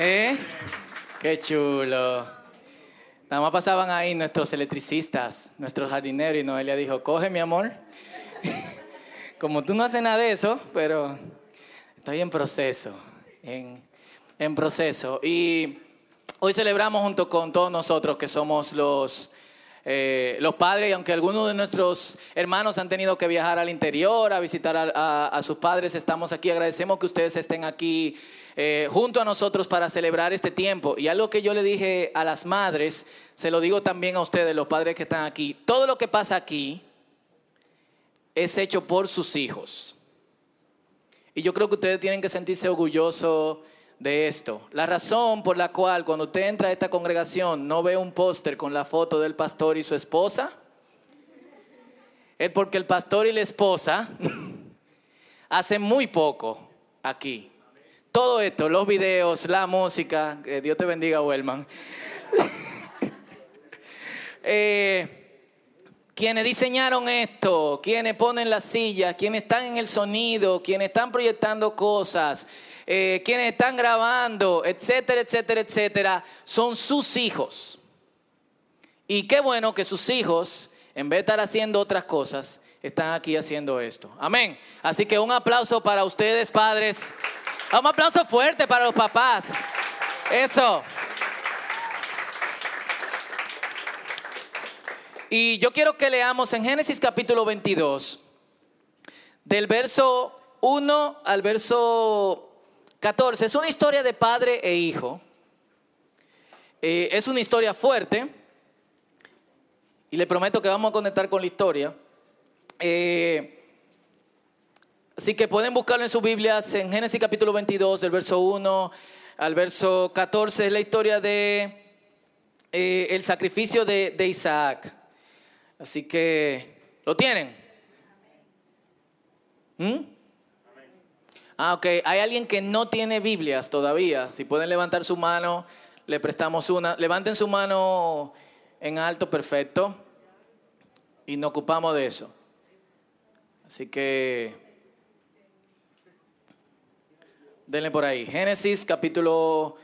¿Eh? Qué chulo. Nada más pasaban ahí nuestros electricistas, nuestros jardineros, y Noelia dijo, coge mi amor. Como tú no haces nada de eso, pero estoy en proceso, en, proceso. Y hoy celebramos junto con todos nosotros que somos los eh, los padres, y aunque algunos de nuestros hermanos han tenido que viajar al interior a visitar a, sus padres, estamos aquí. Agradecemos que ustedes estén aquí eh, junto a nosotros para celebrar este tiempo. Y algo que yo le dije a las madres, se lo digo también a ustedes, los padres que están aquí. Todo lo que pasa aquí es hecho por sus hijos. Y yo creo que ustedes tienen que sentirse orgullosos de esto. La razón por la cual cuando usted entra a esta congregación no ve un póster con la foto del pastor y su esposa, es porque el pastor y la esposa hacen muy poco aquí. Todo esto, los videos, la música, que Dios te bendiga, Wellman. eh, quienes diseñaron esto, quienes ponen las sillas, quienes están en el sonido, quienes están proyectando cosas, eh, quienes están grabando, etcétera, etcétera, etcétera, son sus hijos. Y qué bueno que sus hijos, en vez de estar haciendo otras cosas, están aquí haciendo esto. Amén. Así que un aplauso para ustedes, padres. Un aplauso fuerte para los papás. Eso. Y yo quiero que leamos en Génesis capítulo 22, del verso 1 al verso 14. Es una historia de padre e hijo. Eh, es una historia fuerte. Y le prometo que vamos a conectar con la historia. Eh, así que pueden buscarlo en sus Biblias en Génesis capítulo 22, del verso 1 al verso 14. Es la historia de eh, el sacrificio de, Isaac. Así que, ¿lo tienen? ¿Mm? Ah, ok. Hay alguien que no tiene Biblias todavía. Si pueden levantar su mano, le prestamos una. Levanten su mano en alto, perfecto. Y nos ocupamos de eso. Así que denle por ahí. Génesis capítulo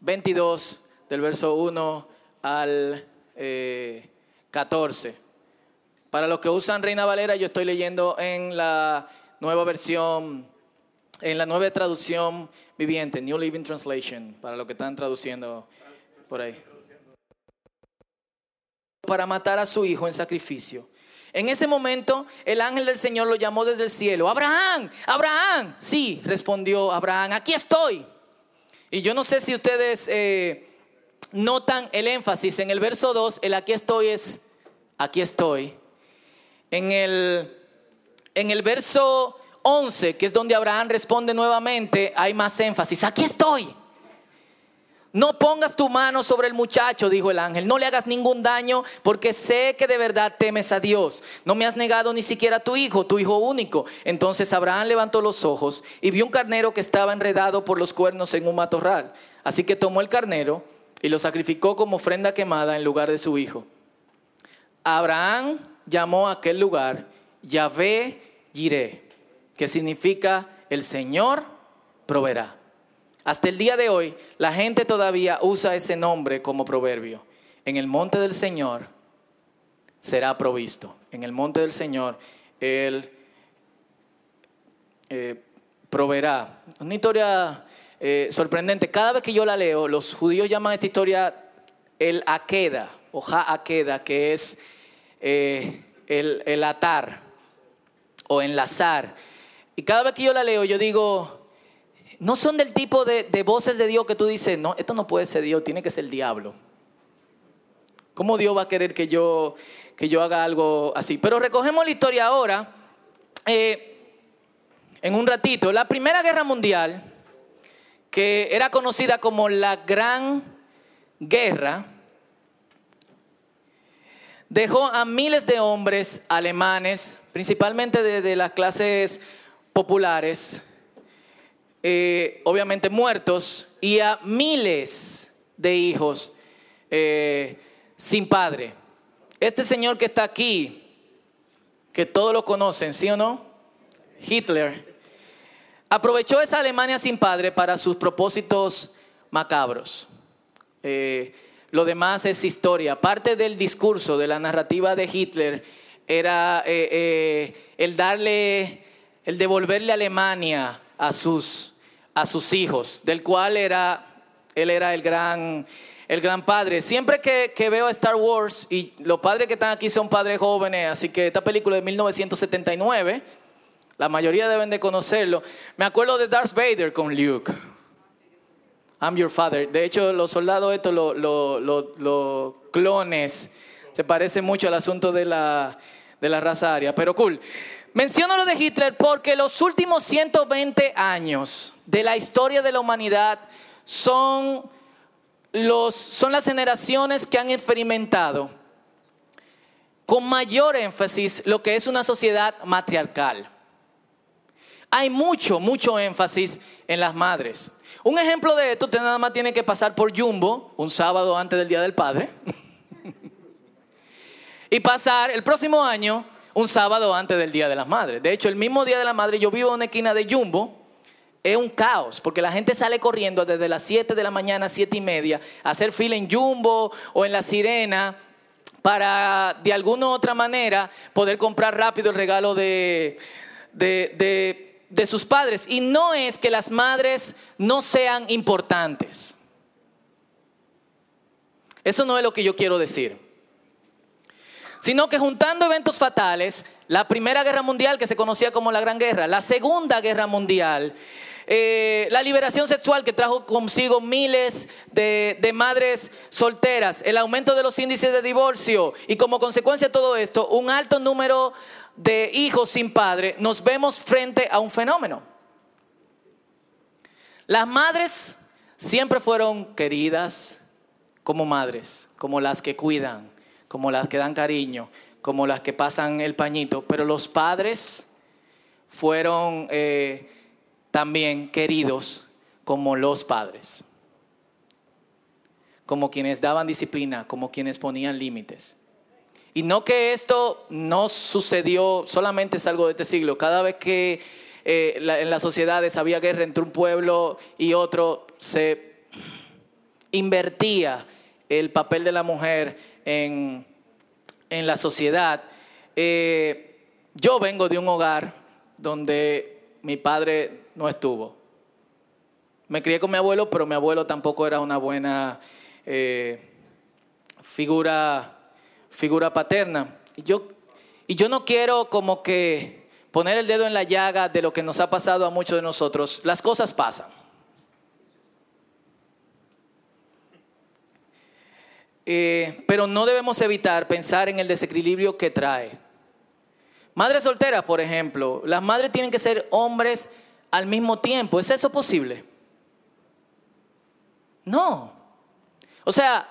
22, del verso 1 al 14. Eh, Para los que usan Reina Valera, yo estoy leyendo en la nueva versión en la nueva traducción viviente, New Living Translation, para lo que están traduciendo por ahí. Para matar a su hijo en sacrificio. En ese momento el ángel del Señor lo llamó desde el cielo. Abraham, Abraham. Sí, respondió Abraham, aquí estoy. Y yo no sé si ustedes eh, notan el énfasis. En el verso 2, el aquí estoy es, aquí estoy. En el, en el verso 11, que es donde Abraham responde nuevamente, hay más énfasis. Aquí estoy. No pongas tu mano sobre el muchacho, dijo el ángel. No le hagas ningún daño porque sé que de verdad temes a Dios. No me has negado ni siquiera a tu hijo, tu hijo único. Entonces Abraham levantó los ojos y vio un carnero que estaba enredado por los cuernos en un matorral. Así que tomó el carnero y lo sacrificó como ofrenda quemada en lugar de su hijo. Abraham llamó a aquel lugar Yahvé Jireh que significa el Señor proveerá. Hasta el día de hoy, la gente todavía usa ese nombre como proverbio. En el monte del Señor será provisto. En el monte del Señor Él eh, proveerá. Una historia eh, sorprendente. Cada vez que yo la leo, los judíos llaman esta historia el Akeda o Ha-Akeda, que es eh, el, el atar o enlazar. Y cada vez que yo la leo, yo digo, no son del tipo de, voces de Dios que tú dices, no, esto no puede ser Dios, tiene que ser el diablo. ¿Cómo Dios va a querer que yo, que yo haga algo así? Pero recogemos la historia ahora, eh, en un ratito. La Primera Guerra Mundial, que era conocida como la Gran Guerra, dejó a miles de hombres alemanes, principalmente de las clases populares, eh, obviamente muertos, y a miles de hijos eh, sin padre. Este señor que está aquí, que todos lo conocen, ¿sí o no? Hitler, aprovechó esa Alemania sin padre para sus propósitos macabros. Eh, lo demás es historia. Parte del discurso, de la narrativa de Hitler, era el darle, el devolverle a Alemania a sus, a sus hijos, del cual era, él era el gran, el gran padre. Siempre que, que, veo Star Wars, y los padres que están aquí son padres jóvenes, así que esta película de 1979, la mayoría deben de conocerlo, me acuerdo de Darth Vader con Luke. I'm your father. De hecho, los soldados estos, los, clones, se parece mucho al asunto de la, de la raza aria, pero cool. Menciono lo de Hitler porque los últimos 120 años de la historia de la humanidad son, los, son las generaciones que han experimentado con mayor énfasis lo que es una sociedad matriarcal. Hay mucho, mucho énfasis en las madres. Un ejemplo de esto, usted nada más tiene que pasar por Jumbo un sábado antes del Día del Padre y pasar el próximo año un sábado antes del Día de las Madres. De hecho, el mismo Día de la Madre, yo vivo en una esquina de Jumbo, es un caos, porque la gente sale corriendo desde las 7 de la mañana, 7 y media, a hacer fila en Jumbo o en La Sirena para de alguna u otra manera poder comprar rápido el regalo de, de de sus padres. Y no es que las madres no sean importantes. Eso no es lo que yo quiero decir. Sino que juntando eventos fatales, la Primera Guerra Mundial, que se conocía como la Gran Guerra, la Segunda Guerra Mundial, eh, la liberación sexual que trajo consigo miles de, de, madres solteras, el aumento de los índices de divorcio y como consecuencia de todo esto, un alto número de hijos sin padre, nos vemos frente a un fenómeno. Las madres siempre fueron queridas como madres, como las que cuidan, como las que dan cariño, como las que pasan el pañito, pero los padres fueron eh, también queridos como los padres, como quienes daban disciplina, como quienes ponían límites. Y no que esto no sucedió, solamente es algo de este siglo. Cada vez que eh, en las sociedades había guerra entre un pueblo y otro, se invertía el papel de la mujer en, la sociedad. Eh, yo vengo de un hogar donde mi padre no estuvo. Me crié con mi abuelo, pero mi abuelo tampoco era una buena eh, figura figura paterna. Y yo, y yo no quiero como que poner el dedo en la llaga de lo que nos ha pasado a muchos de nosotros. Las cosas pasan. Eh, pero no debemos evitar pensar en el desequilibrio que trae. Madres solteras, por ejemplo, las madres tienen que ser hombres al mismo tiempo. ¿Es eso posible? No. O sea,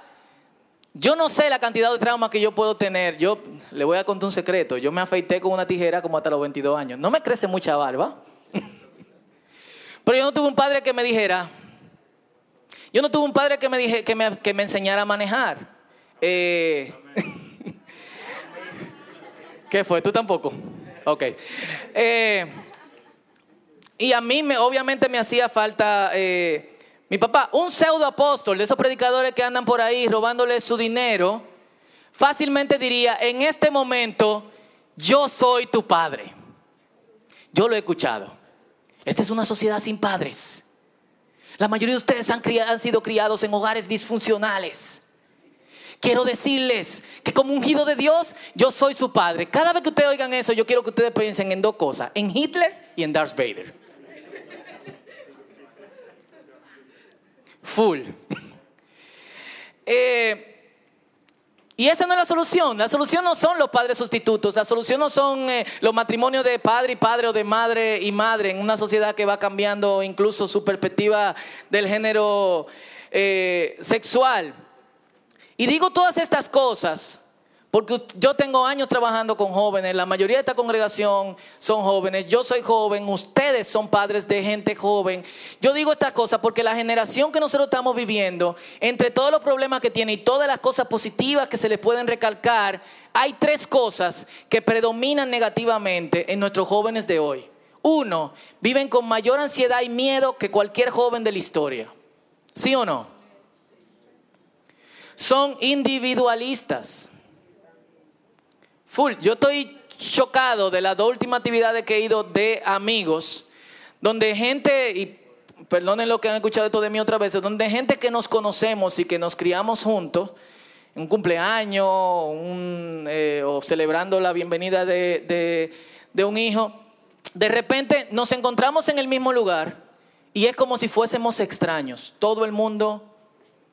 yo no sé la cantidad de traumas que yo puedo tener. Yo le voy a contar un secreto. Yo me afeité con una tijera como hasta los 22 años. No me crece mucha barba. Pero yo no tuve un padre que me dijera. Yo no tuve un padre que me, dije, que me, que me enseñara a manejar. Eh, ¿Qué fue? ¿Tú tampoco? Ok. Eh, y a mí me, obviamente me hacía falta... Eh, mi papá, un pseudo apóstol de esos predicadores que andan por ahí robándole su dinero, fácilmente diría, en este momento, yo soy tu padre. Yo lo he escuchado. Esta es una sociedad sin padres. La mayoría de ustedes han, han sido criados en hogares disfuncionales. Quiero decirles que como ungido de Dios, yo soy su padre. Cada vez que ustedes oigan eso, yo quiero que ustedes piensen en dos cosas, en Hitler y en Darth Vader. full. Eh, y esa no es la solución. La solución no son los padres sustitutos. La solución no son eh, los matrimonios de padre y padre o de madre y madre en una sociedad que va cambiando incluso su perspectiva del género eh, sexual. Y digo todas estas cosas porque yo tengo años trabajando con jóvenes, la mayoría de esta congregación son jóvenes, yo soy joven, ustedes son padres de gente joven. Yo digo estas cosas porque la generación que nosotros estamos viviendo, entre todos los problemas que tiene y todas las cosas positivas que se les pueden recalcar, hay tres cosas que predominan negativamente en nuestros jóvenes de hoy. Uno, viven con mayor ansiedad y miedo que cualquier joven de la historia. ¿Sí o no? Son individualistas. Full. Yo estoy chocado de las dos últimas actividades que he ido de amigos, donde gente, y perdonen lo que han escuchado esto de mí otra vez, donde gente que nos conocemos y que nos criamos juntos, un cumpleaños eh, o celebrando la bienvenida de, de un hijo, de repente nos encontramos en el mismo lugar y es como si fuésemos extraños, todo el mundo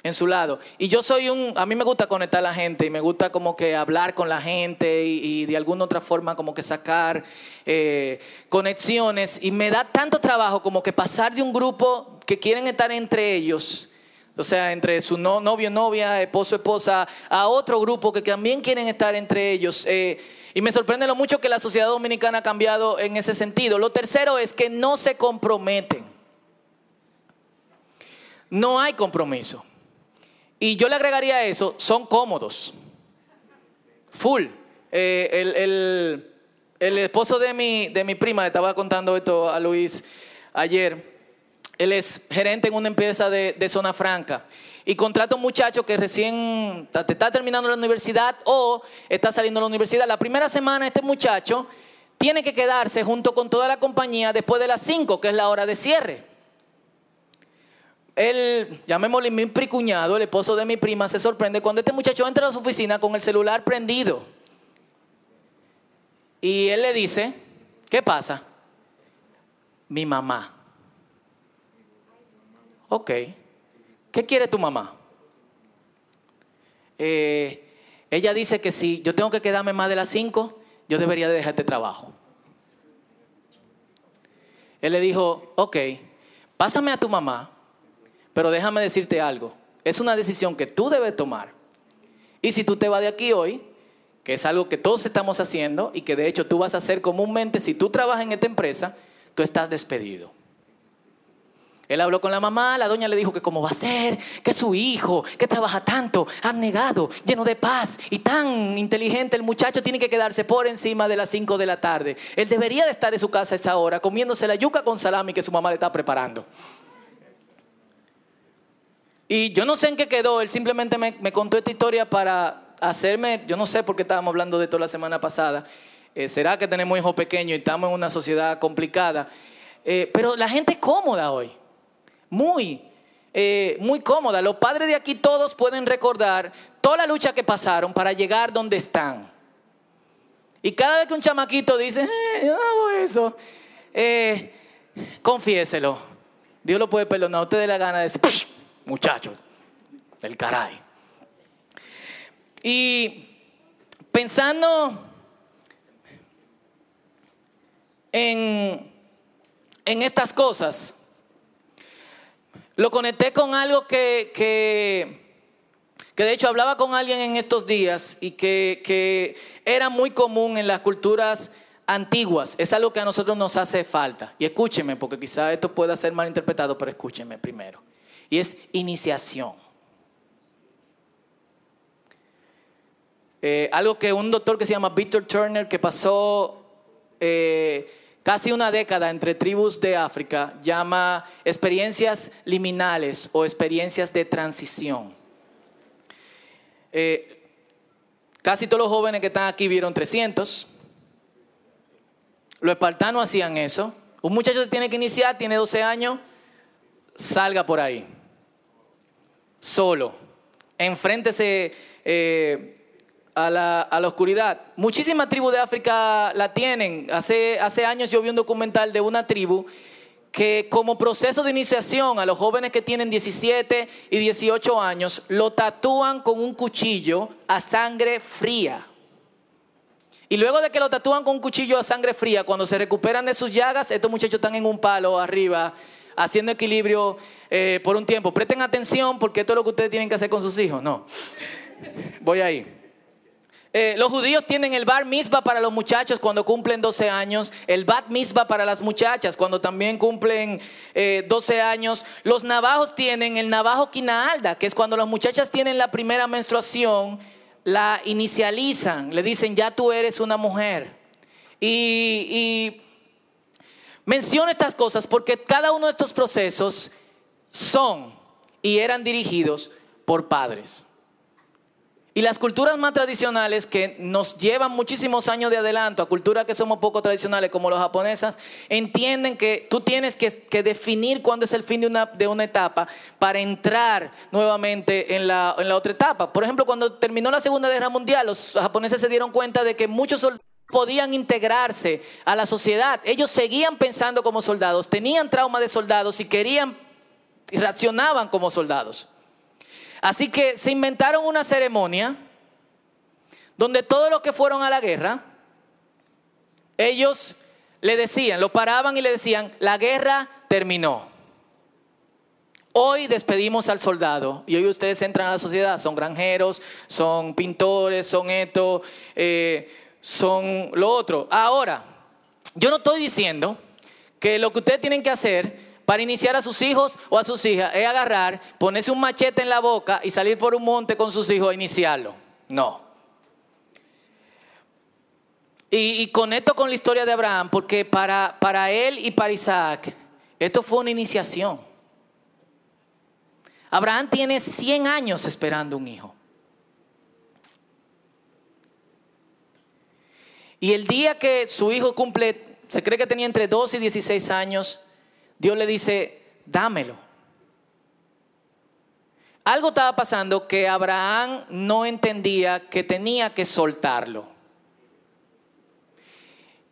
en su lado. Y yo soy un, a mí me gusta conectar a la gente y me gusta como que hablar con la gente y, de alguna otra forma como que sacar eh, conexiones. Y me da tanto trabajo como que pasar de un grupo que quieren estar entre ellos, o sea, entre su novio, novia, esposo, esposa, a otro grupo que también quieren estar entre ellos. Eh, y me sorprende lo mucho que la sociedad dominicana ha cambiado en ese sentido. Lo tercero es que no se comprometen. No hay compromiso. Y yo le agregaría a eso, son cómodos. Full. Eh, el, esposo de mi, de mi prima, le estaba contando esto a Luis ayer, él es gerente en una empresa de, zona franca y contrata a un muchacho que recién está terminando la universidad o está saliendo de la universidad. La primera semana este muchacho tiene que quedarse junto con toda la compañía después de las 5, que es la hora de cierre el, llamémosle mi pricuñado, el esposo de mi prima, se sorprende cuando este muchacho entra a su oficina con el celular prendido. Y él le dice, ¿qué pasa? Mi mamá. Ok. ¿Qué quiere tu mamá? Eh, ella dice que si yo tengo que quedarme más de las 5, yo debería de dejar este trabajo. Él le dijo, ok, pásame a tu mamá pero déjame decirte algo, es una decisión que tú debes tomar. Y si tú te vas de aquí hoy, que es algo que todos estamos haciendo y que de hecho tú vas a hacer comúnmente, si tú trabajas en esta empresa, tú estás despedido. Él habló con la mamá, la doña le dijo que cómo va a ser, que su hijo, que trabaja tanto, negado, lleno de paz y tan inteligente, el muchacho tiene que quedarse por encima de las 5 de la tarde. Él debería de estar en su casa a esa hora comiéndose la yuca con salami que su mamá le está preparando. Y yo no sé en qué quedó, él simplemente me, contó esta historia para hacerme, yo no sé por qué estábamos hablando de esto la semana pasada, eh, será que tenemos hijos pequeños y estamos en una sociedad complicada, eh, pero la gente es cómoda hoy, muy, eh, muy cómoda. Los padres de aquí todos pueden recordar toda la lucha que pasaron para llegar donde están. Y cada vez que un chamaquito dice, yo hago eso, confiéselo. Dios lo puede perdonar. Usted de la gana de decir, muchachos del caray. Y pensando en, en estas cosas, lo conecté con algo que, que, que, de hecho hablaba con alguien en estos días y que, que era muy común en las culturas antiguas. Es algo que a nosotros nos hace falta. Y escúcheme, porque quizá esto pueda ser mal interpretado, pero escúcheme primero y es iniciación. Eh, algo que un doctor que se llama Victor Turner, que pasó eh, casi una década entre tribus de África, llama experiencias liminales o experiencias de transición. Eh, casi todos los jóvenes que están aquí vieron 300. Los espartanos hacían eso. Un muchacho tiene que iniciar, tiene 12 años, salga por ahí solo. Enfréntese eh, a, la, a, la, oscuridad. Muchísimas tribus de África la tienen. Hace, hace años yo vi un documental de una tribu que como proceso de iniciación a los jóvenes que tienen 17 y 18 años, lo tatúan con un cuchillo a sangre fría. Y luego de que lo tatúan con un cuchillo a sangre fría, cuando se recuperan de sus llagas, estos muchachos están en un palo arriba, haciendo equilibrio eh, por un tiempo. Presten atención porque esto es lo que ustedes tienen que hacer con sus hijos. No. Voy ahí. Eh, los judíos tienen el bar mitzvah para los muchachos cuando cumplen 12 años, el bat mitzvah para las muchachas cuando también cumplen 12 eh, años. Los navajos tienen el navajo quinaalda, que es cuando las muchachas tienen la primera menstruación, la inicializan, le dicen ya tú eres una mujer. Y, y menciono estas cosas porque cada uno de estos procesos son y eran dirigidos por padres. Y las culturas más tradicionales que nos llevan muchísimos años de adelanto a culturas que somos poco tradicionales como las japonesas, entienden que tú tienes que, definir cuándo es el fin de una, de una etapa para entrar nuevamente en la, en la otra etapa. Por ejemplo, cuando terminó la Segunda Guerra Mundial, los japoneses se dieron cuenta de que muchos soldados podían integrarse a la sociedad. Ellos seguían pensando como soldados, tenían trauma de soldados y querían y reaccionaban como soldados. Así que se inventaron una ceremonia donde todos los que fueron a la guerra, ellos le decían, lo paraban y le decían, la guerra terminó. Hoy despedimos al soldado y hoy ustedes entran a la sociedad, son granjeros, son pintores, son esto, eh, son lo otro. Ahora, yo no estoy diciendo que lo que ustedes tienen que hacer para iniciar a sus hijos o a sus hijas es agarrar, ponerse un machete en la boca y salir por un monte con sus hijos a iniciarlo. No. Y, conecto con la historia de Abraham porque para, para él y para Isaac esto fue una iniciación. Abraham tiene 100 años esperando un hijo. Y el día que su hijo cumple, se cree que tenía entre 12 y 16 años, Dios le dice, dámelo. Algo estaba pasando que Abraham no entendía que tenía que soltarlo.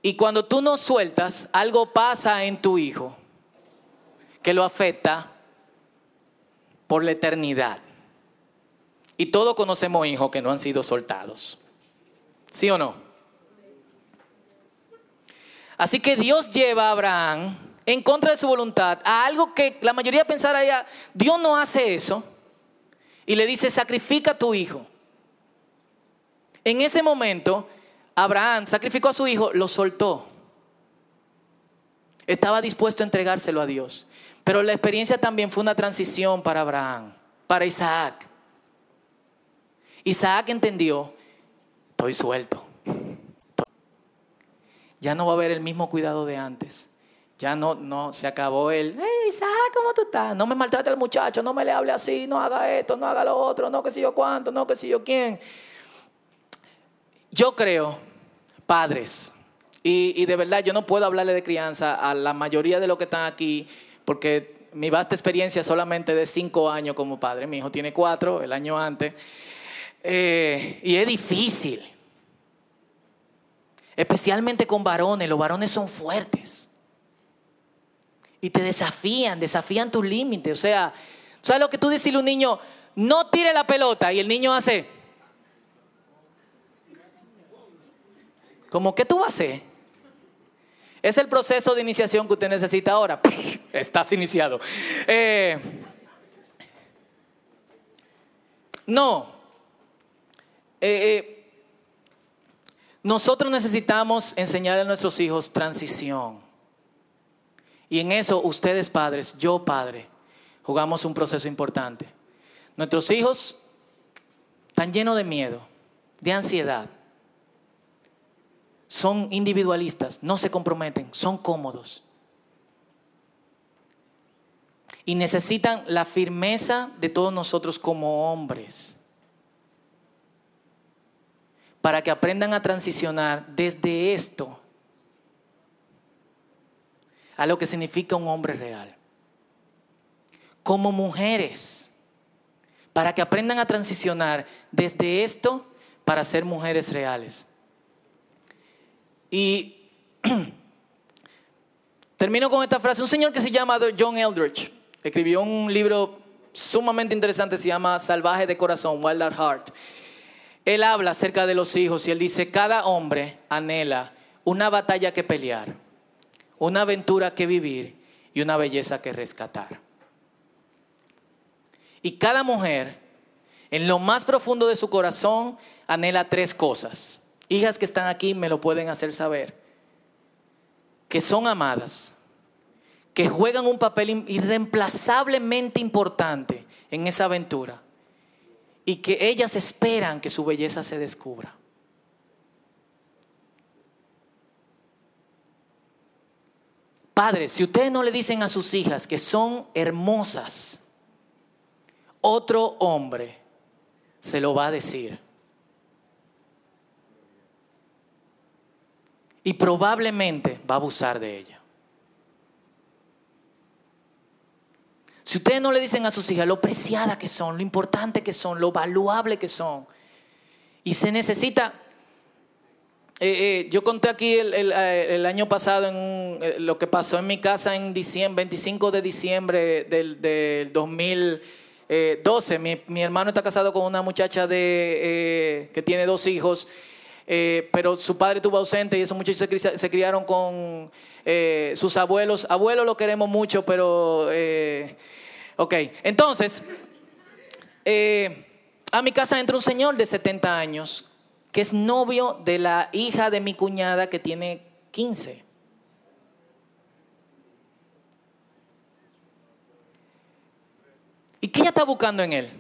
Y cuando tú no sueltas, algo pasa en tu hijo que lo afecta por la eternidad. Y todos conocemos hijos que no han sido soltados. ¿Sí o no? Así que Dios lleva a Abraham en contra de su voluntad a algo que la mayoría pensara Dios no hace eso. Y le dice, sacrifica a tu hijo. En ese momento, Abraham sacrificó a su hijo, lo soltó. Estaba dispuesto a entregárselo a Dios. Pero la experiencia también fue una transición para Abraham, para Isaac. Isaac entendió, estoy suelto. Ya no va a haber el mismo cuidado de antes. Ya no, no, se acabó el, hey Isaac, ¿cómo tú estás? No me maltrate al muchacho, no me le hable así, no haga esto, no haga lo otro, no que si yo cuánto, no que si yo quién. Yo creo, padres, y, de verdad yo no puedo hablarle de crianza a la mayoría de los que están aquí, porque mi vasta experiencia solamente de cinco años como padre, mi hijo tiene cuatro, el año antes, eh, y es difícil, especialmente con varones, los varones son fuertes y te desafían, desafían tus límites. O sea, ¿sabes lo que tú dices a un niño? No tire la pelota y el niño hace. ¿Cómo que tú vas a hacer? Es el proceso de iniciación que usted necesita ahora. Estás iniciado. Eh, no. Eh, eh, nosotros necesitamos enseñar a nuestros hijos transición. Y en eso ustedes padres, yo padre, jugamos un proceso importante. Nuestros hijos están llenos de miedo, de ansiedad. Son individualistas, no se comprometen, son cómodos. Y necesitan la firmeza de todos nosotros como hombres para que aprendan a transicionar desde esto a lo que significa un hombre real. Como mujeres, para que aprendan a transicionar desde esto para ser mujeres reales. Y termino con esta frase. Un señor que se llama John Eldridge escribió un libro sumamente interesante, se llama Salvaje de Corazón, Wild at Heart. Él habla acerca de los hijos y él dice, cada hombre anhela una batalla que pelear una aventura que vivir y una belleza que rescatar. Y cada mujer, en lo más profundo de su corazón, anhela tres cosas. Hijas que están aquí me lo pueden hacer saber. Que son amadas, que juegan un papel irreemplazablemente importante en esa aventura y que ellas esperan que su belleza se descubra. Padres, si ustedes no le dicen a sus hijas que son hermosas, otro hombre se lo va a decir. Y probablemente va a abusar de ella. Si ustedes no le dicen a sus hijas lo preciada que son, lo importante que son, lo valuable que son, y se necesita, eh, eh, yo conté aquí el, eh, año pasado en lo que pasó en mi casa en diciembre, 25 de diciembre del, 2012. Mi, mi, hermano está casado con una muchacha de, que tiene dos hijos, pero su padre estuvo ausente y esos muchachos se, se criaron con sus abuelos. Abuelos lo queremos mucho, pero Ok, entonces, a mi casa entra un señor de 70 años que es novio de la hija de mi cuñada que tiene 15. ¿Y qué ella está buscando en él?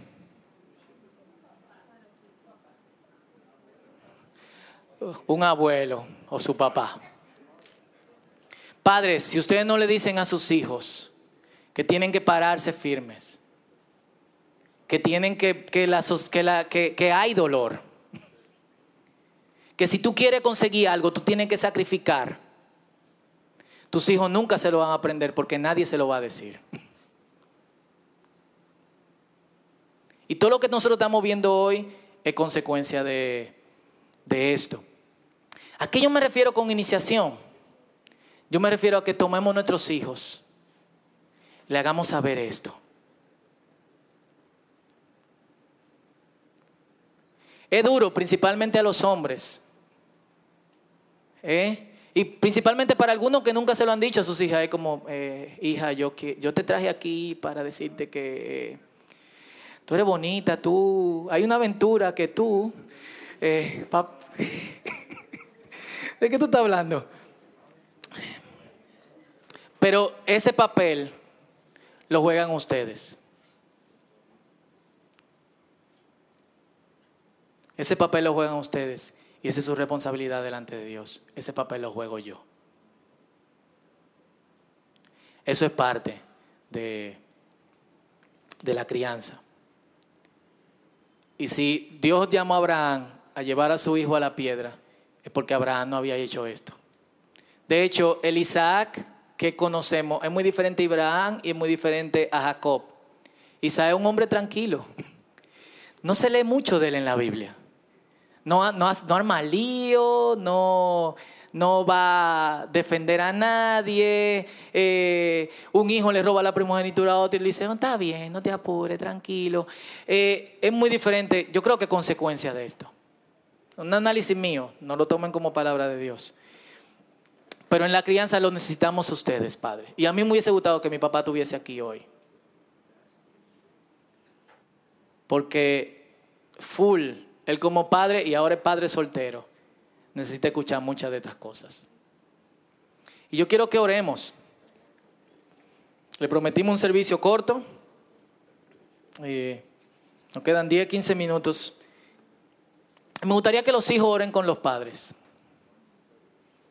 Un abuelo o su papá. Padres, si ustedes no le dicen a sus hijos, que tienen que pararse firmes, que tienen que, que, la, que, que hay dolor, que si tú quieres conseguir algo, tú tienes que sacrificar. Tus hijos nunca se lo van a aprender porque nadie se lo va a decir. Y todo lo que nosotros estamos viendo hoy es consecuencia de, de esto. ¿A qué yo me refiero con iniciación? Yo me refiero a que tomemos nuestros hijos le hagamos saber esto. Es duro, principalmente a los hombres. ¿Eh? Y principalmente para algunos que nunca se lo han dicho a sus hijas. Es como, eh, hija, yo, yo te traje aquí para decirte que tú eres bonita, tú, hay una aventura que tú... Eh, ¿De qué tú estás hablando? Pero ese papel lo juegan ustedes. Ese papel lo juegan ustedes y esa es su responsabilidad delante de Dios. Ese papel lo juego yo. Eso es parte de, de la crianza. Y si Dios llamó a Abraham a llevar a su hijo a la piedra, es porque Abraham no había hecho esto. De hecho, el Isaac que conocemos es muy diferente a Abraham y es muy diferente a Jacob. Isaac es un hombre tranquilo. No se lee mucho de él en la Biblia. No, no, no arma lío, no, no va a defender a nadie. Eh, un hijo le roba la primogenitura a otro y le dice, no, está bien, no te apures, tranquilo. Eh, es muy diferente, yo creo que consecuencia de esto. Un análisis mío, no lo tomen como palabra de Dios. Pero en la crianza lo necesitamos ustedes, Padre. Y a mí me hubiese gustado que mi papá estuviese aquí hoy. Porque full, él como padre y ahora es padre soltero, necesita escuchar muchas de estas cosas. Y yo quiero que oremos. Le prometimos un servicio corto. nos quedan 10, 15 minutos. Me gustaría que los hijos oren con los padres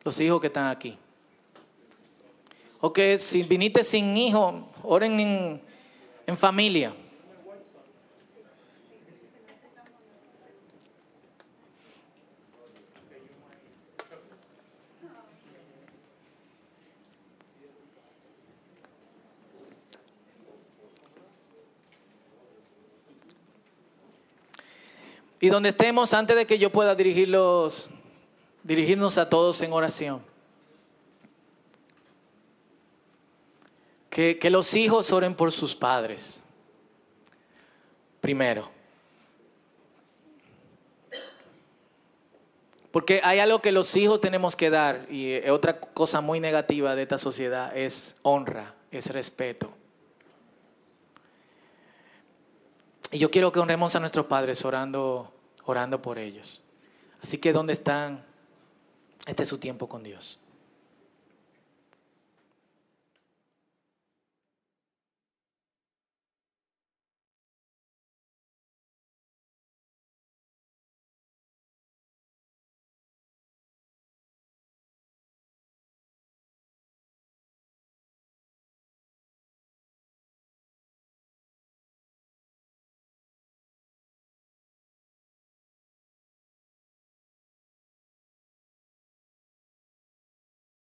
los hijos que están aquí. O que si viniste sin hijo, oren en, en familia. Y donde estemos, antes de que yo pueda dirigirlos dirigirnos a todos en oración. Que, que los hijos oren por sus padres. Primero. Porque hay algo que los hijos tenemos que dar y otra cosa muy negativa de esta sociedad es honra, es respeto. Y yo quiero que honremos a nuestros padres orando, orando por ellos. Así que ¿dónde están? Este es su tiempo con Dios.